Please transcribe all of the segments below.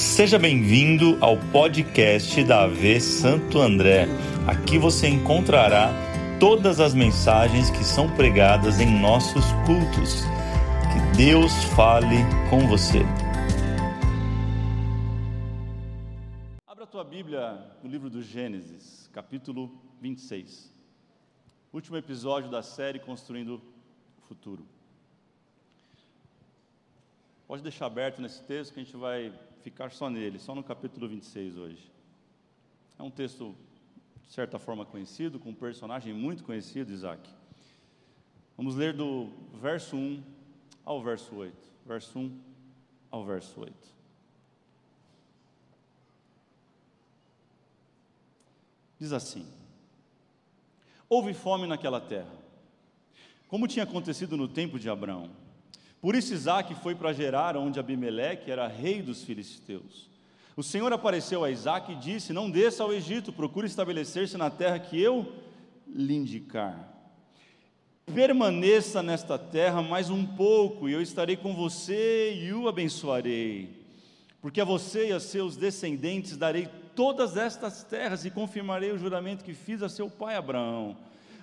Seja bem-vindo ao podcast da AV Santo André. Aqui você encontrará todas as mensagens que são pregadas em nossos cultos. Que Deus fale com você. Abra a tua Bíblia no livro do Gênesis, capítulo 26. Último episódio da série Construindo o Futuro. Pode deixar aberto nesse texto que a gente vai ficar só nele, só no capítulo 26 hoje. É um texto, de certa forma, conhecido, com um personagem muito conhecido, Isaac. Vamos ler do verso 1 ao verso 8. Verso 1 ao verso 8. Diz assim: Houve fome naquela terra, como tinha acontecido no tempo de Abraão. Por isso Isaac foi para Gerar, onde Abimeleque era rei dos filisteus. O Senhor apareceu a Isaac e disse: Não desça ao Egito, procure estabelecer-se na terra que eu lhe indicar. Permaneça nesta terra mais um pouco, e eu estarei com você e o abençoarei. Porque a você e a seus descendentes darei todas estas terras e confirmarei o juramento que fiz a seu pai Abraão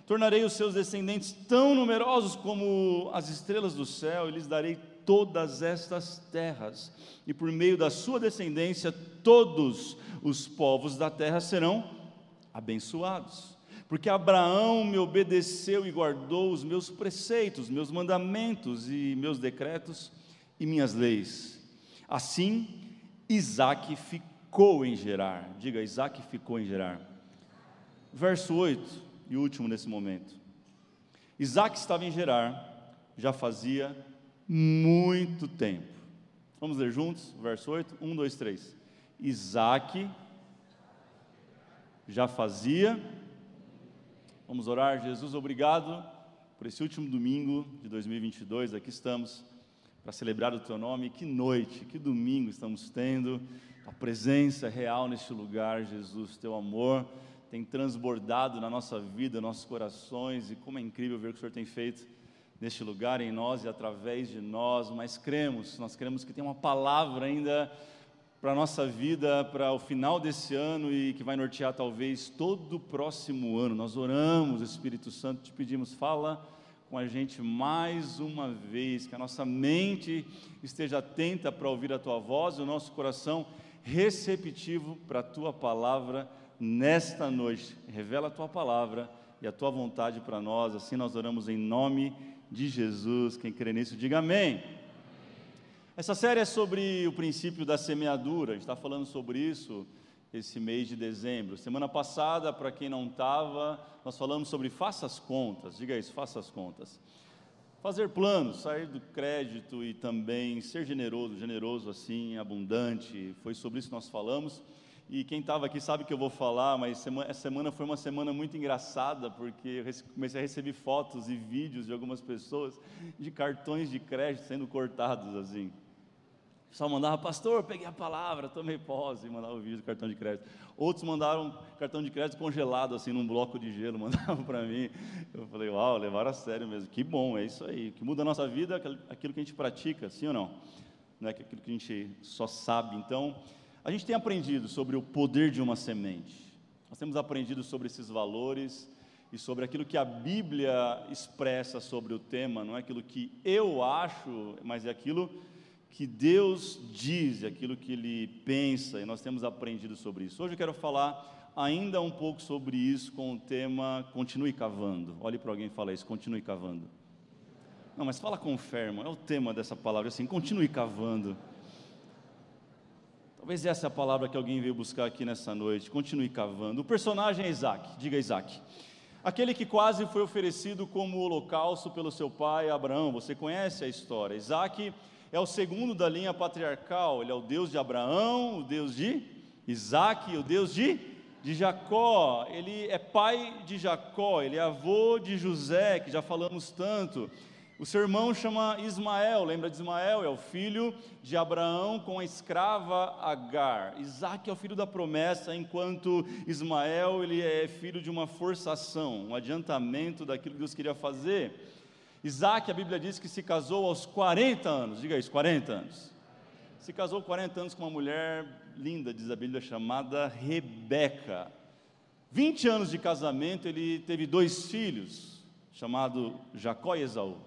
Tornarei os seus descendentes tão numerosos como as estrelas do céu, e lhes darei todas estas terras, e por meio da sua descendência, todos os povos da terra serão abençoados. Porque Abraão me obedeceu e guardou os meus preceitos, meus mandamentos e meus decretos e minhas leis. Assim, Isaac ficou em Gerar. Diga, Isaac ficou em Gerar. Verso 8 e último nesse momento. Isaac estava em Gerar, já fazia muito tempo. Vamos ler juntos, verso 8, 1, 2, 3. Isaac já fazia. Vamos orar, Jesus, obrigado por esse último domingo de 2022. Aqui estamos para celebrar o teu nome. Que noite, que domingo estamos tendo. A presença real neste lugar, Jesus, teu amor tem transbordado na nossa vida, nossos corações, e como é incrível ver o que o Senhor tem feito neste lugar, em nós e através de nós, mas cremos, nós cremos que tem uma palavra ainda para a nossa vida, para o final desse ano e que vai nortear talvez todo o próximo ano. Nós oramos, Espírito Santo, te pedimos, fala com a gente mais uma vez, que a nossa mente esteja atenta para ouvir a tua voz e o nosso coração receptivo para a tua palavra nesta noite. Revela a tua palavra e a tua vontade para nós. Assim nós oramos em nome de Jesus. Quem crê nisso, diga amém. Essa série é sobre o princípio da semeadura. A gente está falando sobre isso esse mês de dezembro. Semana passada, para quem não estava, nós falamos sobre faça as contas. Diga isso, faça as contas. Fazer planos, sair do crédito e também ser generoso, generoso assim, abundante. Foi sobre isso que nós falamos. E quem estava aqui sabe que eu vou falar, mas semana, essa semana foi uma semana muito engraçada, porque comecei a receber fotos e vídeos de algumas pessoas de cartões de crédito sendo cortados assim. Só mandava, pastor, peguei a palavra, tomei posse, e mandava o vídeo do cartão de crédito. Outros mandaram cartão de crédito congelado, assim, num bloco de gelo, mandavam para mim. Eu falei, uau, levaram a sério mesmo. Que bom, é isso aí. O que muda a nossa vida é aquilo que a gente pratica, sim ou não? Não é aquilo que a gente só sabe. Então, a gente tem aprendido sobre o poder de uma semente. Nós temos aprendido sobre esses valores e sobre aquilo que a Bíblia expressa sobre o tema, não é aquilo que eu acho, mas é aquilo que Deus diz, é aquilo que Ele pensa, e nós temos aprendido sobre isso. Hoje eu quero falar ainda um pouco sobre isso com o tema Continue Cavando. Olhe para alguém e fala isso, continue cavando. Não, mas fala com fé, irmão, é o tema dessa palavra, assim, continue cavando. Talvez essa é a palavra que alguém veio buscar aqui nessa noite. Continue cavando. O personagem é Isaac, diga Isaac. Aquele que quase foi oferecido como holocausto pelo seu pai Abraão. Você conhece a história. Isaac é o segundo da linha patriarcal. Ele é o Deus de Abraão, o Deus de Isaac, o Deus de, de Jacó. Ele é pai de Jacó, ele é avô de José, que já falamos tanto. O seu irmão chama Ismael, lembra de Ismael? É o filho de Abraão com a escrava Agar. Isaac é o filho da promessa, enquanto Ismael ele é filho de uma forçação, um adiantamento daquilo que Deus queria fazer. Isaac, a Bíblia diz que se casou aos 40 anos, diga isso, 40 anos. se casou 40 anos com uma mulher linda, diz a Bíblia, chamada Rebeca. 20 anos de casamento, ele teve dois filhos, chamado Jacó e Esaú.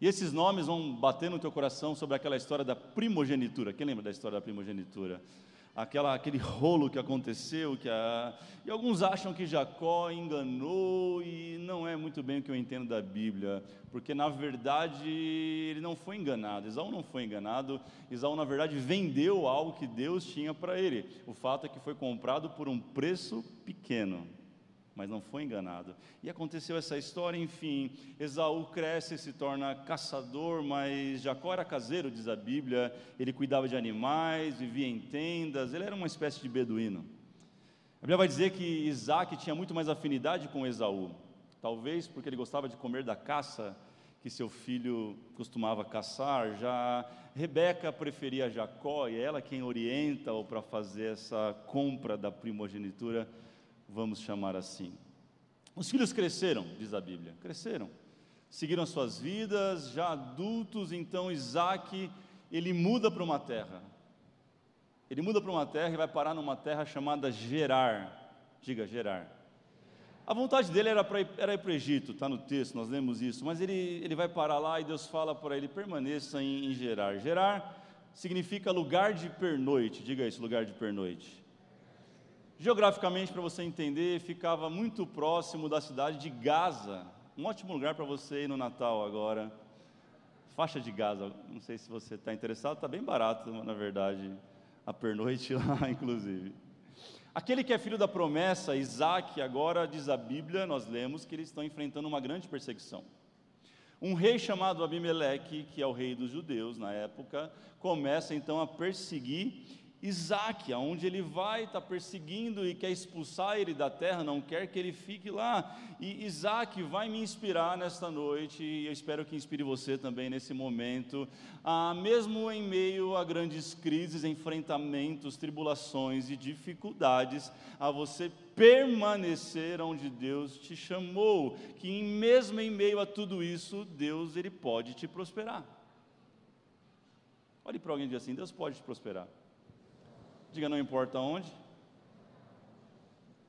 E esses nomes vão bater no teu coração sobre aquela história da primogenitura. Quem lembra da história da primogenitura? aquela, aquele rolo que aconteceu, que a, e alguns acham que Jacó enganou e não é muito bem o que eu entendo da Bíblia, porque na verdade ele não foi enganado, Esaú não foi enganado, Esaú na verdade vendeu algo que Deus tinha para ele, o fato é que foi comprado por um preço pequeno, mas não foi enganado. E aconteceu essa história, enfim, Esaú cresce e se torna caçador, mas Jacó era caseiro, diz a Bíblia, ele cuidava de animais, vivia em tendas, ele era uma espécie de beduíno. A Bíblia vai dizer que Isaac tinha muito mais afinidade com Esaú, talvez porque ele gostava de comer da caça que seu filho costumava caçar, já Rebeca preferia Jacó e é ela quem orienta-o para fazer essa compra da primogenitura vamos chamar assim. Os filhos cresceram, diz a Bíblia, cresceram, seguiram suas vidas, já adultos, então Isaac, ele muda para uma terra. Ele muda para uma terra e vai parar numa terra chamada Gerar. Diga, Gerar. A vontade dele era, pra ir, era ir para o Egito, está no texto, nós lemos isso, mas ele, ele vai parar lá e Deus fala para ele: permaneça em, em Gerar. Gerar significa lugar de pernoite, diga isso, lugar de pernoite. Geograficamente, para você entender, ficava muito próximo da cidade de Gaza. Um ótimo lugar para você ir no Natal agora. Faixa de Gaza, não sei se você está interessado, está bem barato, na verdade, a pernoite lá, inclusive. Aquele que é filho da promessa, Isaac, agora diz a Bíblia, nós lemos que eles estão enfrentando uma grande perseguição. Um rei chamado Abimeleque, que é o rei dos judeus na época, começa então a perseguir Isaac, aonde ele vai, está perseguindo e quer expulsar ele da terra, não quer que ele fique lá. E Isaac vai me inspirar nesta noite, e eu espero que inspire você também nesse momento, a, mesmo em meio a grandes crises, enfrentamentos, tribulações e dificuldades, a você permanecer onde Deus te chamou, que mesmo em meio a tudo isso, Deus ele pode te prosperar. Olhe para alguém e diga assim: Deus pode te prosperar. Diga, não importa onde.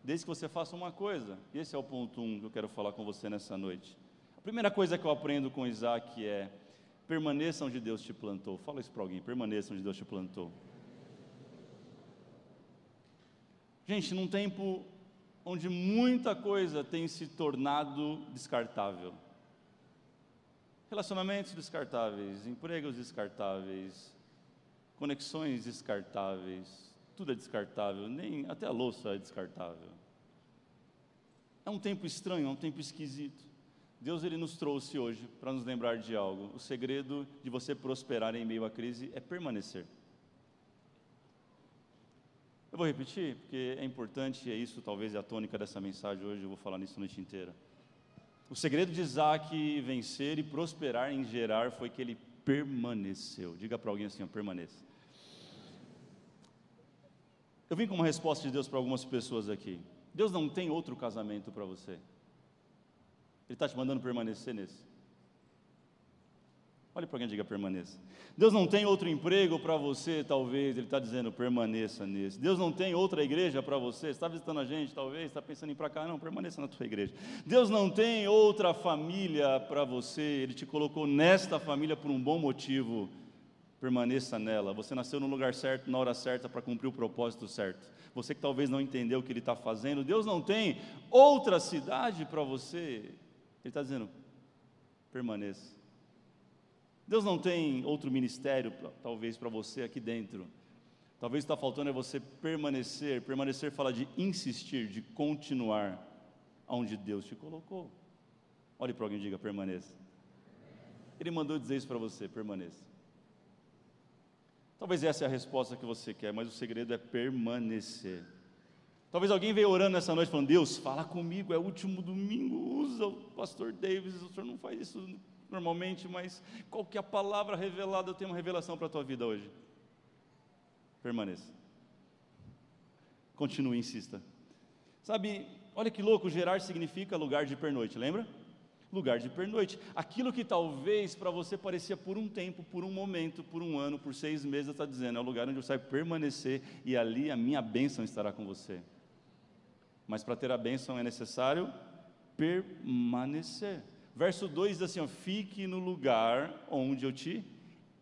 Desde que você faça uma coisa. E esse é o ponto um que eu quero falar com você nessa noite. A primeira coisa que eu aprendo com Isaac é: permaneça onde Deus te plantou. Fala isso para alguém: permaneça onde Deus te plantou. Gente, num tempo onde muita coisa tem se tornado descartável. Relacionamentos descartáveis, empregos descartáveis, conexões descartáveis, tudo é descartável, nem até a louça é descartável. É um tempo estranho, é um tempo esquisito. Deus ele nos trouxe hoje para nos lembrar de algo. O segredo de você prosperar em meio à crise é permanecer. Eu vou repetir, porque é importante, é isso talvez é a tônica dessa mensagem hoje, eu vou falar nisso a noite inteira. O segredo de Isaac vencer e prosperar em Gerar foi que ele permaneceu. Diga para alguém assim, permaneça. Eu vim com uma resposta de Deus para algumas pessoas aqui. Deus não tem outro casamento para você. Ele está te mandando permanecer nesse. Olhe para alguém diga permaneça. Deus não tem outro emprego para você, talvez, Ele está dizendo permaneça nesse. Deus não tem outra igreja para você, está visitando a gente, talvez, está pensando em ir para cá, não, permaneça na tua igreja. Deus não tem outra família para você, Ele te colocou nesta família por um bom motivo permaneça nela. Você nasceu no lugar certo, na hora certa, para cumprir o propósito certo. Você que talvez não entendeu o que Ele está fazendo, Deus não tem outra cidade para você. Ele está dizendo: permaneça. Deus não tem outro ministério, talvez, para você aqui dentro. Talvez está faltando é você permanecer. Permanecer fala de insistir, de continuar onde Deus te colocou. Olhe para alguém e diga: permaneça. Ele mandou dizer isso para você: permaneça. Talvez essa é a resposta que você quer, mas o segredo é permanecer. Talvez alguém veio orando nessa noite falando: Deus, fala comigo, é o último domingo, usa o pastor Davis. O senhor não faz isso normalmente, mas qual é a palavra revelada? Eu tenho uma revelação para a tua vida hoje. Permaneça. Continue, insista. Sabe, olha que louco, gerar significa lugar de pernoite, lembra? Lugar de pernoite. Aquilo que talvez para você parecia por um tempo, por um momento, por um ano, por seis meses, está dizendo, é o lugar onde você vai permanecer e ali a minha bênção estará com você. Mas para ter a bênção é necessário permanecer. Verso 2 diz assim: ó, fique no lugar onde eu te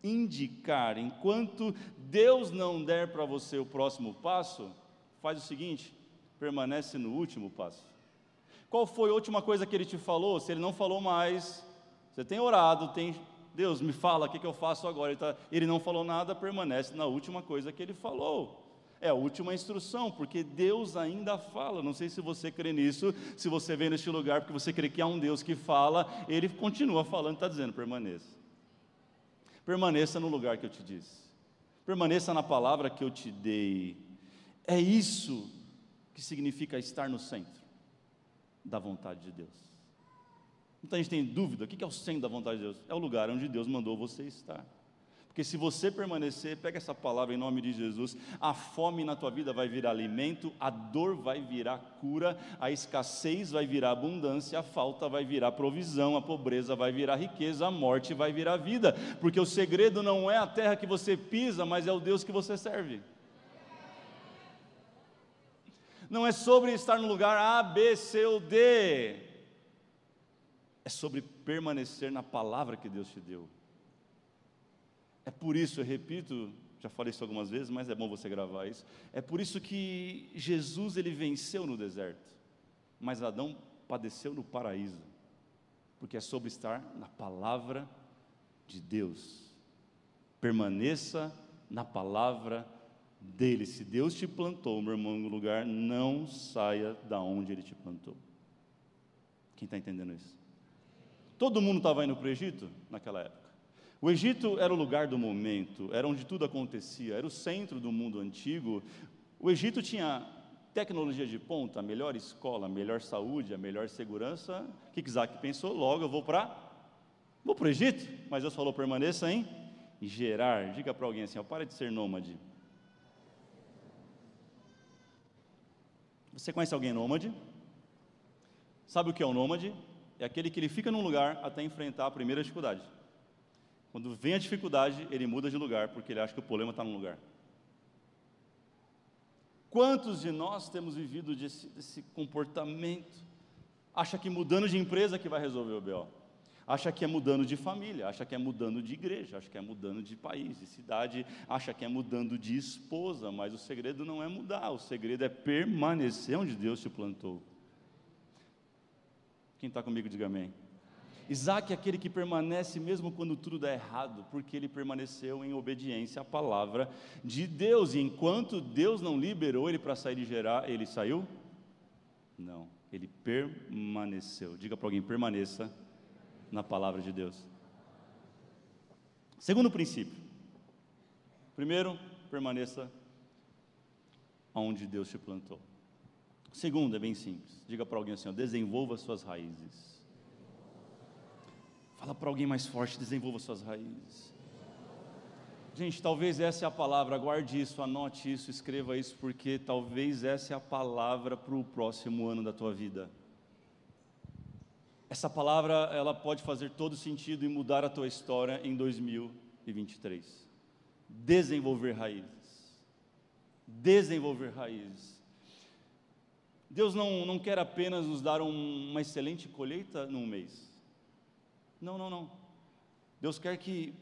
indicar. Enquanto Deus não der para você o próximo passo, faz o seguinte: permanece no último passo. Qual foi a última coisa que ele te falou? Se ele não falou mais, você tem orado, tem Deus, me fala, o que, que eu faço agora? Ele, tá, ele não falou nada, permanece na última coisa que ele falou. É a última instrução, porque Deus ainda fala. Não sei se você crê nisso, se você vem neste lugar porque você crê que há um Deus que fala, ele continua falando, está dizendo: permaneça. Permaneça no lugar que eu te disse. Permaneça na palavra que eu te dei. É isso que significa estar no centro da vontade de Deus. Muita gente tem dúvida: o que é o centro da vontade de Deus? É o lugar onde Deus mandou você estar. Porque se você permanecer, pega essa palavra em nome de Jesus, a fome na tua vida vai virar alimento, a dor vai virar cura, a escassez vai virar abundância, a falta vai virar provisão, a pobreza vai virar riqueza, a morte vai virar vida. Porque o segredo não é a terra que você pisa, mas é o Deus que você serve não é sobre estar no lugar A, B, C ou D, é sobre permanecer na palavra que Deus te deu. É por isso, eu repito, já falei isso algumas vezes, mas é bom você gravar isso. É por isso que Jesus ele venceu no deserto, mas Adão padeceu no paraíso, porque é sobre estar na palavra de Deus. Permaneça na palavra de dele. Se Deus te plantou, meu irmão, no lugar, não saia da onde ele te plantou. Quem está entendendo isso? Todo mundo estava indo para o Egito naquela época. O Egito era o lugar do momento, era onde tudo acontecia, era o centro do mundo antigo. O Egito tinha tecnologia de ponta, a melhor escola, a melhor saúde, a melhor segurança. O que Isaac pensou? Logo eu vou para vou para o Egito, mas Deus falou permaneça em Gerar. Diga para alguém assim, ó, para de ser nômade. Você conhece alguém nômade? Sabe o que é o nômade? É aquele que ele fica num lugar até enfrentar a primeira dificuldade. Quando vem a dificuldade, ele muda de lugar, porque ele acha que o problema está no lugar. Quantos de nós temos vivido desse, desse comportamento? Acha que mudando de empresa que vai resolver o BO acha que é mudando de família, acha que é mudando de igreja, acha que é mudando de país, de cidade, acha que é mudando de esposa, mas o segredo não é mudar, o segredo é permanecer onde Deus te plantou. Quem está comigo, diga amém. Isaac é aquele que permanece mesmo quando tudo dá errado, porque ele permaneceu em obediência à palavra de Deus, e enquanto Deus não liberou ele para sair de Gerar, ele saiu? Não, ele permaneceu. Diga para alguém: permaneça na palavra de Deus. Segundo princípio. Primeiro, permaneça onde Deus te plantou. Segundo, é bem simples. Diga para alguém assim: ó, desenvolva suas raízes. Fala para alguém mais forte: desenvolva suas raízes. Gente, talvez essa é a palavra, guarde isso, anote isso, escreva isso, porque talvez essa é a palavra para o próximo ano da tua vida. Essa palavra ela pode fazer todo sentido e mudar a tua história em 2023. Desenvolver raízes. Desenvolver raízes. Deus não, não quer apenas nos dar um, uma excelente colheita num mês. Não, não, não. Deus quer que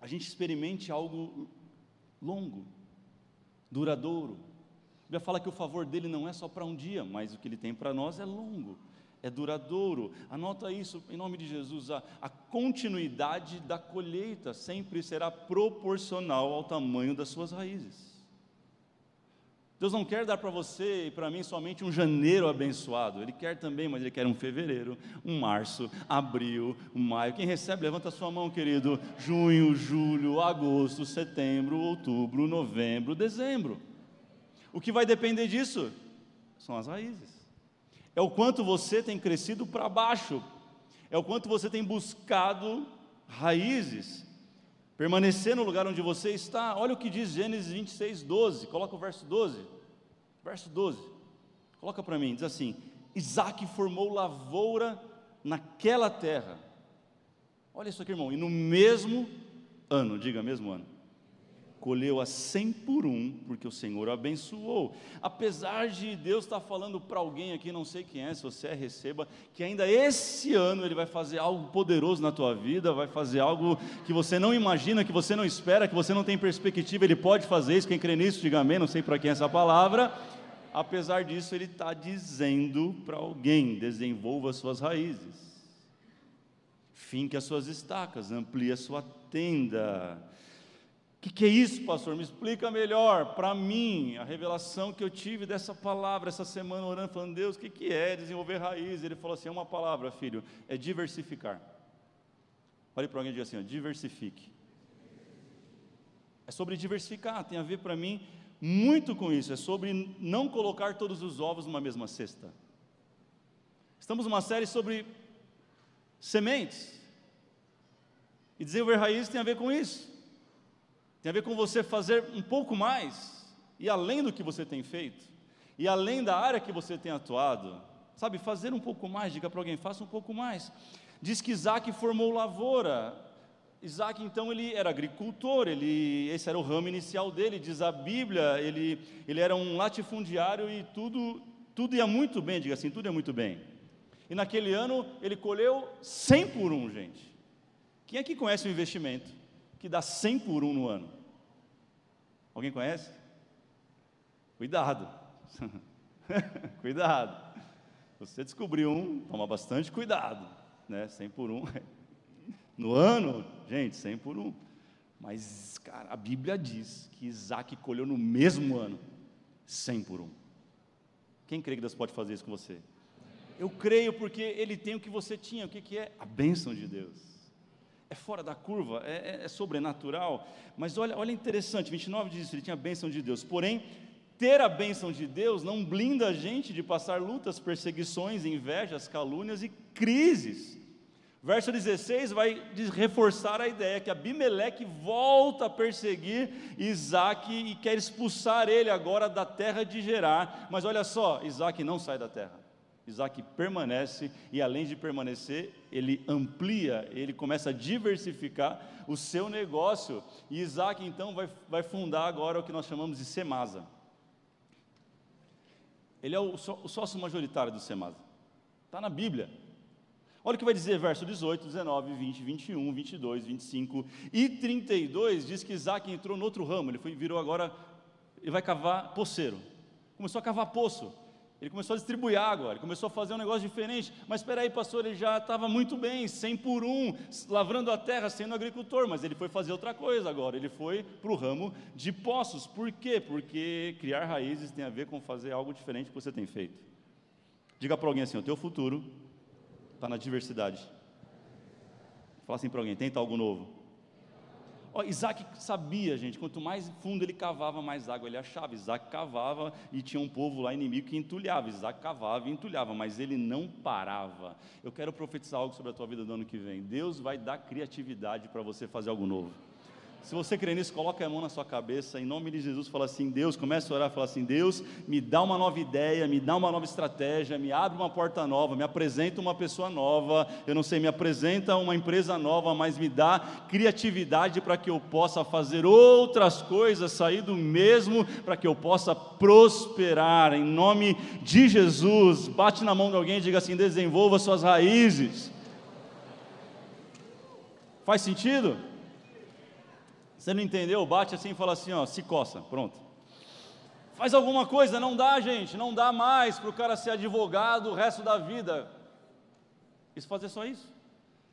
a gente experimente algo longo, duradouro. A Bíblia fala que o favor dele não é só para um dia, mas o que ele tem para nós é longo é duradouro. Anota isso em nome de Jesus. A, a, continuidade da colheita sempre será proporcional ao tamanho das suas raízes. Deus não quer dar para você e para mim somente um janeiro abençoado. Ele quer também, mas Ele quer um fevereiro, um março, abril, um maio. Quem recebe, levanta a sua mão, querido. Junho, julho, agosto, setembro, outubro, novembro, dezembro. O que vai depender disso? São as raízes é o quanto você tem crescido para baixo, é o quanto você tem buscado raízes, permanecer no lugar onde você está. Olha o que diz Gênesis 26, 12, coloca o verso 12, verso 12, coloca para mim, diz assim: Isaac formou lavoura naquela terra. Olha isso aqui, irmão, e no mesmo ano, diga mesmo ano, colheu a cem por um, porque o Senhor abençoou. Apesar de Deus estar falando para alguém aqui, não sei quem é, se você é, receba, que ainda esse ano Ele vai fazer algo poderoso na tua vida, vai fazer algo que você não imagina, que você não espera, que você não tem perspectiva, Ele pode fazer isso. Quem crê nisso, diga amém, não sei para quem é essa palavra. Apesar disso, Ele está dizendo para alguém: desenvolva suas raízes finque as suas estacas, amplie a sua tenda. Que, que é isso, pastor? Me explica melhor. Para mim, a revelação que eu tive dessa palavra essa semana, orando, falando, Deus, o que, que é desenvolver raiz? Ele falou assim: é uma palavra, filho, é diversificar. Olhe para alguém e diga assim: ó, diversifique. É sobre diversificar, tem a ver para mim muito com isso, é sobre não colocar todos os ovos numa mesma cesta. Estamos numa série sobre sementes. E desenvolver raiz tem a ver com isso. Tem a ver com você fazer um pouco mais, e além do que você tem feito, e além da área que você tem atuado, sabe, fazer um pouco mais, diga para alguém, faça um pouco mais. Diz que Isaac formou lavoura. Isaac, então, ele era agricultor, ele, esse era o ramo inicial dele, diz a Bíblia, ele, ele era um latifundiário e tudo, tudo ia muito bem, diga assim, tudo ia muito bem. E naquele ano ele colheu 100 por um, gente. Quem aqui conhece um investimento que dá 100 por um no ano? Alguém conhece? Cuidado. cuidado. Você descobriu um, toma bastante cuidado, né? 100 por um. No ano, gente, 100 por um. Mas, cara, a Bíblia diz que Isaac colheu no mesmo ano 100 por um. Quem crê que Deus pode fazer isso com você? Eu creio porque ele tem o que você tinha. O que, que é? A bênção de Deus é fora da curva, é, é, é sobrenatural. Mas olha, olha interessante, 29 diz isso, ele tinha a bênção de Deus. Porém, ter a bênção de Deus não blinda a gente de passar lutas, perseguições, invejas, calúnias e crises. Verso 16 vai reforçar a ideia que Abimeleque volta a perseguir Isaac e quer expulsar ele agora da terra de Gerar. Mas olha só, Isaac não sai da terra. Isaac permanece e, além de permanecer, ele amplia, ele começa a diversificar o seu negócio. E Isaac, então, vai, vai fundar agora o que nós chamamos de Semasa. Ele é o, o sócio majoritário do Semasa. Está na Bíblia. Olha o que vai dizer verso 18, 19, 20, 21, 22, 25 e 32. Diz que Isaac entrou no outro ramo, ele foi, virou agora, ele vai cavar poceiro. Começou a cavar poço. Ele começou a distribuir água, ele começou a fazer um negócio diferente. Mas espera aí, pastor, ele já estava muito bem, 100 por um, lavrando a terra, sendo agricultor. Mas ele foi fazer outra coisa agora. Ele foi para o ramo de poços. Por quê? Porque criar raízes tem a ver com fazer algo diferente que você tem feito. Diga para alguém assim: o teu futuro está na diversidade. Fala assim para alguém: tenta algo novo. Ó, Isaac sabia, gente, quanto mais fundo ele cavava, mais água ele achava. Isaac cavava e tinha um povo lá inimigo que entulhava. Isaac cavava e entulhava, mas ele não parava. Eu quero profetizar algo sobre a tua vida do ano que vem. Deus vai dar criatividade para você fazer algo novo. Se você crê nisso, coloque a mão na sua cabeça, em nome de Jesus, fala assim: Deus, comece a orar, fala assim: Deus, me dá uma nova ideia, me dá uma nova estratégia, me abre uma porta nova, me apresenta uma pessoa nova, eu não sei, me apresenta uma empresa nova, mas me dá criatividade para que eu possa fazer outras coisas, sair do mesmo, para que eu possa prosperar, em nome de Jesus. Bate na mão de alguém e diga assim: desenvolva suas raízes. Faz sentido? Você não entendeu? Bate assim e fala assim, ó, se coça, pronto. Faz alguma coisa, não dá, gente, não dá mais para o cara ser advogado o resto da vida. Isso fazer só isso.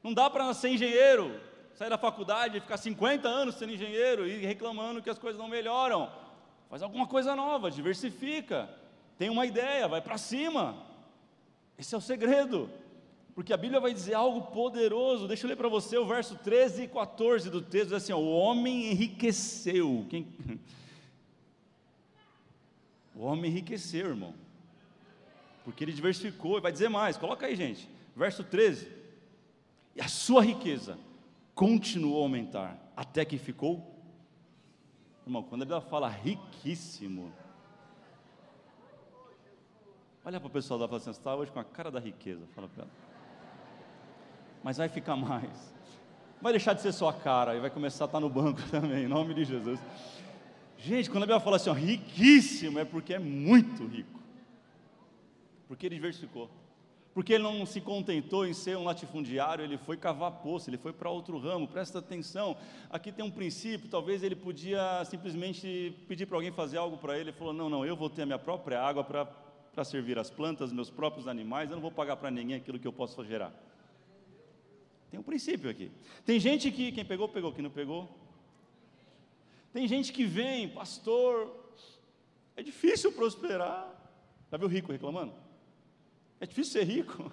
Não dá para ser engenheiro, sair da faculdade e ficar 50 anos sendo engenheiro e reclamando que as coisas não melhoram. Faz alguma coisa nova, diversifica. Tem uma ideia, vai para cima. Esse é o segredo porque a Bíblia vai dizer algo poderoso. Deixa eu ler para você o verso 13 e 14 do texto, diz assim: ó, o homem enriqueceu. Quem... O homem enriqueceu, irmão. Porque ele diversificou, e vai dizer mais, coloca aí, gente. Verso 13. E a sua riqueza continuou a aumentar, até que ficou. Irmão, quando a Bíblia fala riquíssimo, olha para o pessoal e fala assim: você está hoje com a cara da riqueza. Fala para ela. Mas vai ficar mais. Vai deixar de ser sua cara e vai começar a estar no banco também, em nome de Jesus. Gente, quando a Bíblia fala assim, ó, riquíssimo, é porque é muito rico. Porque ele diversificou. Porque ele não se contentou em ser um latifundiário, ele foi cavar poço, ele foi para outro ramo. Presta atenção, aqui tem um princípio. Talvez ele podia simplesmente pedir para alguém fazer algo para ele. Ele falou: Não, não, eu vou ter a minha própria água para servir as plantas, meus próprios animais, eu não vou pagar para ninguém aquilo que eu posso gerar. Tem um princípio aqui. Tem gente que, quem pegou, pegou, quem não pegou. Tem gente que vem, pastor, é difícil prosperar. Já viu rico reclamando? É difícil ser rico.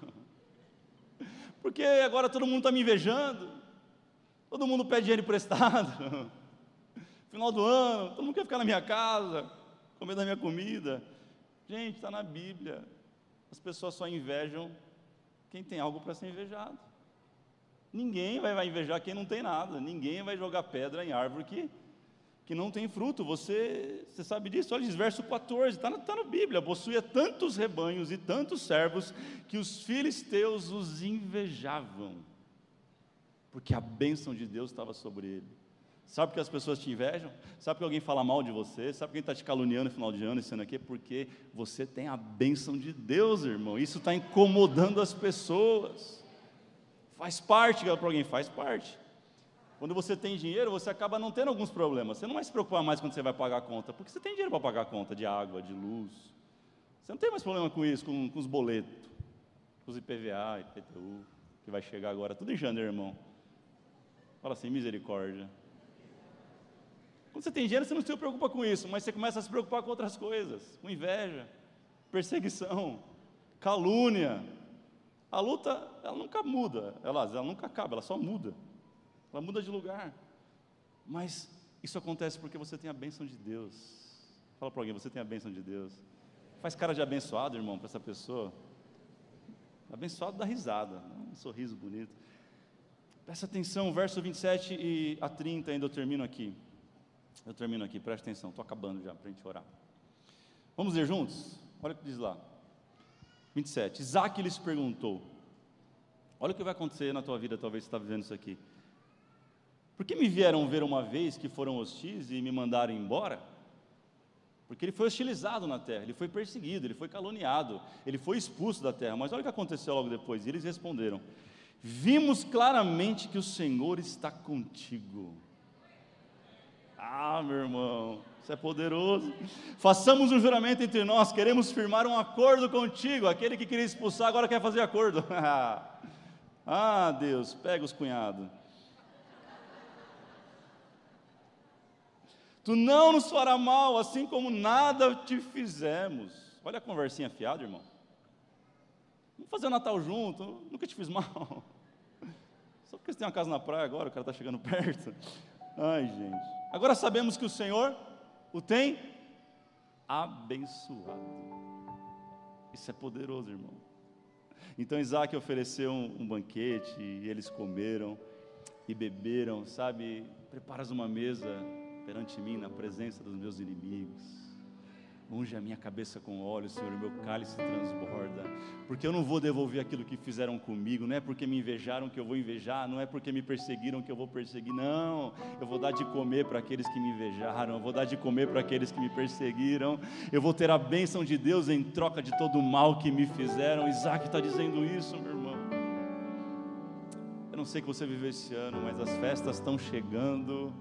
Porque agora todo mundo está me invejando. Todo mundo pede dinheiro emprestado. Final do ano, todo mundo quer ficar na minha casa, comer da minha comida. Gente, está na Bíblia. As pessoas só invejam quem tem algo para ser invejado. Ninguém vai, invejar quem não tem nada. Ninguém vai jogar pedra em árvore que, que não tem fruto. Você, você sabe disso? Olha, verso 14, está na, tá na Bíblia. Possuía tantos rebanhos e tantos servos que os filisteus os invejavam, porque a bênção de Deus estava sobre ele. Sabe que as pessoas te invejam? Sabe que alguém fala mal de você? Sabe quem está te caluniando no final de ano, esse ano aqui? Porque você tem a bênção de Deus, irmão. Isso está incomodando as pessoas. Faz parte para alguém, faz parte. Quando você tem dinheiro, você acaba não tendo alguns problemas. Você não vai se preocupar mais quando você vai pagar a conta, porque você tem dinheiro para pagar a conta de água, de luz. Você não tem mais problema com isso, com, com os boletos, com os IPVA, IPTU, que vai chegar agora, tudo em janeiro, irmão. Fala assim, misericórdia. Quando você tem dinheiro, você não se preocupa com isso, mas você começa a se preocupar com outras coisas, com inveja, perseguição, calúnia, a luta, ela nunca muda, ela, ela nunca acaba, ela só muda. Ela muda de lugar. Mas isso acontece porque você tem a bênção de Deus. Fala para alguém, você tem a bênção de Deus. Faz cara de abençoado, irmão, para essa pessoa. Abençoado dá risada, um sorriso bonito. Presta atenção, verso 27 e a 30, ainda eu termino aqui. Eu termino aqui, presta atenção, estou acabando já para a gente orar. Vamos ler juntos? Olha o que diz lá. 27. Isaac lhes perguntou: Olha o que vai acontecer na tua vida, talvez você está vivendo isso aqui. Por que me vieram ver uma vez que foram hostis e me mandaram embora? Porque ele foi hostilizado na terra, ele foi perseguido, ele foi caluniado, ele foi expulso da terra. Mas olha o que aconteceu logo depois. E eles responderam: Vimos claramente que o Senhor está contigo. Ah, meu irmão, isso é poderoso. Façamos um juramento entre nós, queremos firmar um acordo contigo. Aquele que queria expulsar agora quer fazer acordo. ah, Deus, pega os cunhados. Tu não nos fará mal, assim como nada te fizemos. Olha a conversinha fiada, irmão. Vamos fazer o Natal junto, nunca te fiz mal. Só porque você tem uma casa na praia agora, o cara está chegando perto. Ai, gente. Agora sabemos que o Senhor o tem abençoado. Isso é poderoso, irmão. Então Isaac ofereceu um, um banquete e eles comeram e beberam, sabe? Preparas uma mesa perante mim na presença dos meus inimigos. Unge a minha cabeça com óleo, Senhor, meu cálice transborda. Porque eu não vou devolver aquilo que fizeram comigo, não é porque me invejaram que eu vou invejar, não é porque me perseguiram que eu vou perseguir, não. Eu vou dar de comer para aqueles que me invejaram, eu vou dar de comer para aqueles que me perseguiram, eu vou ter a bênção de Deus em troca de todo o mal que me fizeram. Isaac está dizendo isso, meu irmão. Eu não sei que você viveu esse ano, mas as festas estão chegando.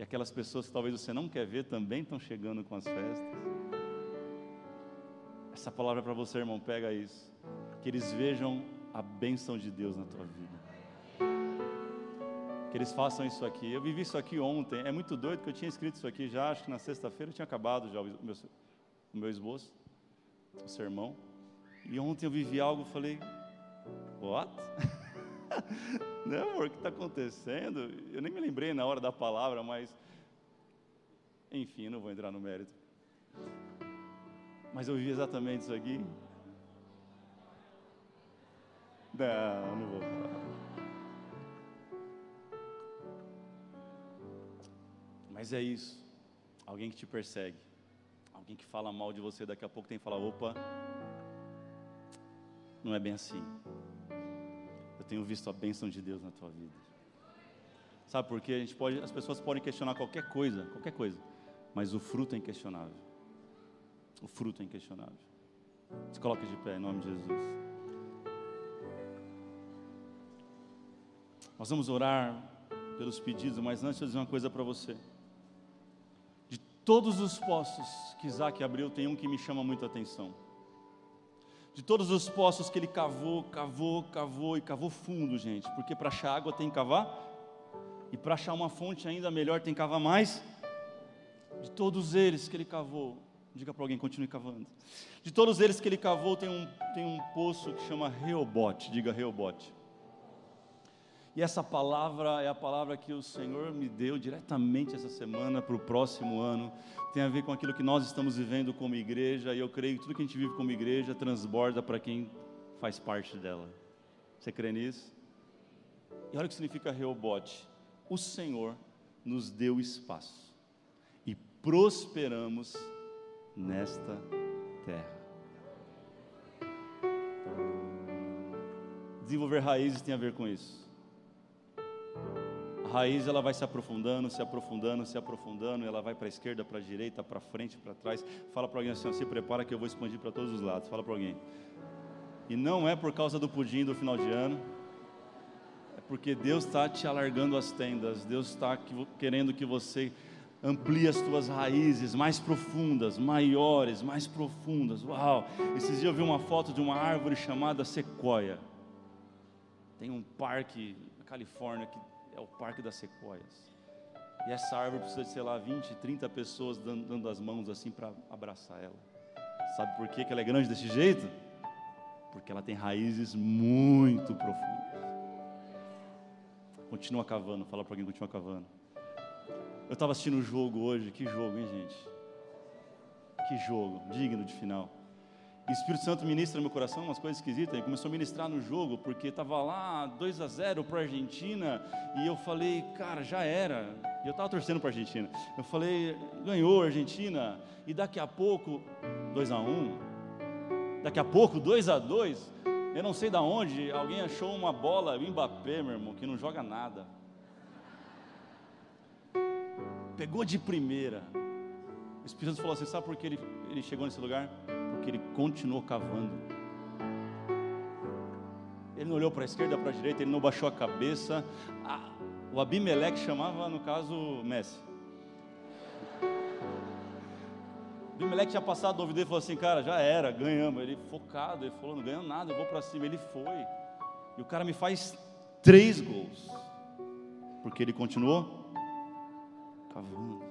E aquelas pessoas que talvez você não quer ver também estão chegando com as festas. Essa palavra é para você, irmão, pega isso. Que eles vejam a bênção de Deus na tua vida. Que eles façam isso aqui. Eu vivi isso aqui ontem. É muito doido que eu tinha escrito isso aqui já. Acho que na sexta-feira eu tinha acabado já o meu, o meu esboço, o sermão. E ontem eu vivi algo, falei, what? né, amor, o que está acontecendo? Eu nem me lembrei na hora da palavra, mas. Enfim, não vou entrar no mérito. Mas eu vivi exatamente isso aqui. Não, não vou falar. Mas é isso. Alguém que te persegue. Alguém que fala mal de você, daqui a pouco tem que falar: opa, não é bem assim. Tenho visto a bênção de Deus na tua vida. Sabe por quê? A gente pode, as pessoas podem questionar qualquer coisa, qualquer coisa, mas o fruto é inquestionável. O fruto é inquestionável. Se coloque de pé em nome de Jesus. Nós vamos orar pelos pedidos, mas antes eu dizer uma coisa para você. De todos os poços que Isaac abriu, tem um que me chama muito a atenção. De todos os poços que ele cavou, cavou, cavou e cavou fundo, gente, porque para achar água tem que cavar, e para achar uma fonte ainda melhor tem que cavar mais. De todos eles que ele cavou, diga para alguém, continue cavando. De todos eles que ele cavou, tem um, tem um poço que chama Reobote, diga Reobote. E essa palavra é a palavra que o Senhor me deu diretamente essa semana para o próximo ano. Tem a ver com aquilo que nós estamos vivendo como igreja, e eu creio que tudo que a gente vive como igreja transborda para quem faz parte dela. Você crê nisso? E olha o que significa Reobote. O Senhor nos deu espaço e prosperamos nesta terra. Desenvolver raízes tem a ver com isso raiz ela vai se aprofundando, se aprofundando, se aprofundando, ela vai para a esquerda, para a direita, para frente, para trás. Fala para alguém assim: se prepara que eu vou expandir para todos os lados. Fala para alguém. E não é por causa do pudim do final de ano, é porque Deus está te alargando as tendas, Deus está querendo que você amplie as tuas raízes mais profundas, maiores, mais profundas. Uau! Esses dias eu vi uma foto de uma árvore chamada sequoia. Tem um parque na Califórnia que é o Parque das Sequoias. E essa árvore precisa de, sei lá, 20, 30 pessoas dando, dando as mãos assim para abraçar ela. Sabe por que, ela é grande desse jeito? Porque ela tem raízes muito profundas. Continua cavando, fala para alguém, continua cavando. Eu estava assistindo o um jogo hoje, que jogo, hein, gente? Que jogo, digno de final. O Espírito Santo ministra no meu coração umas coisas esquisitas. Ele começou a ministrar no jogo, porque estava lá 2 a 0 para a Argentina. E eu falei, cara, já era. E eu estava torcendo para a Argentina. Eu falei, ganhou a Argentina. E daqui a pouco, 2 a 1 Daqui a pouco, 2 a 2 Eu não sei de onde, alguém achou uma bola, o Mbappé, meu irmão, que não joga nada. Pegou de primeira. O Espírito Santo falou assim: sabe por que ele, ele chegou nesse lugar? Porque ele continuou cavando. Ele não olhou para a esquerda, para a direita, ele não baixou a cabeça. Ah, o Abimeleque chamava, no caso, Messi. Abimeleque tinha passado do ouvido e falou assim: Cara, já era, ganhamos. Ele focado, ele falou: Não ganhamos nada, eu vou para cima. Ele foi. E o cara me faz três gols, porque ele continuou cavando.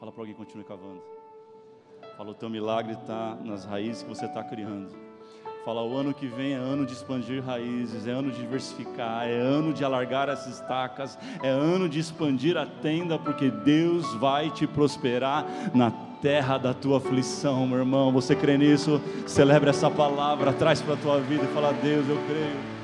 Fala para alguém: continue cavando. Fala, o teu milagre está nas raízes que você está criando. Fala, o ano que vem é ano de expandir raízes, é ano de diversificar, é ano de alargar as estacas, é ano de expandir a tenda, porque Deus vai te prosperar na terra da tua aflição, meu irmão. Você crê nisso? Celebra essa palavra, traz para a tua vida e fala: Deus, eu creio.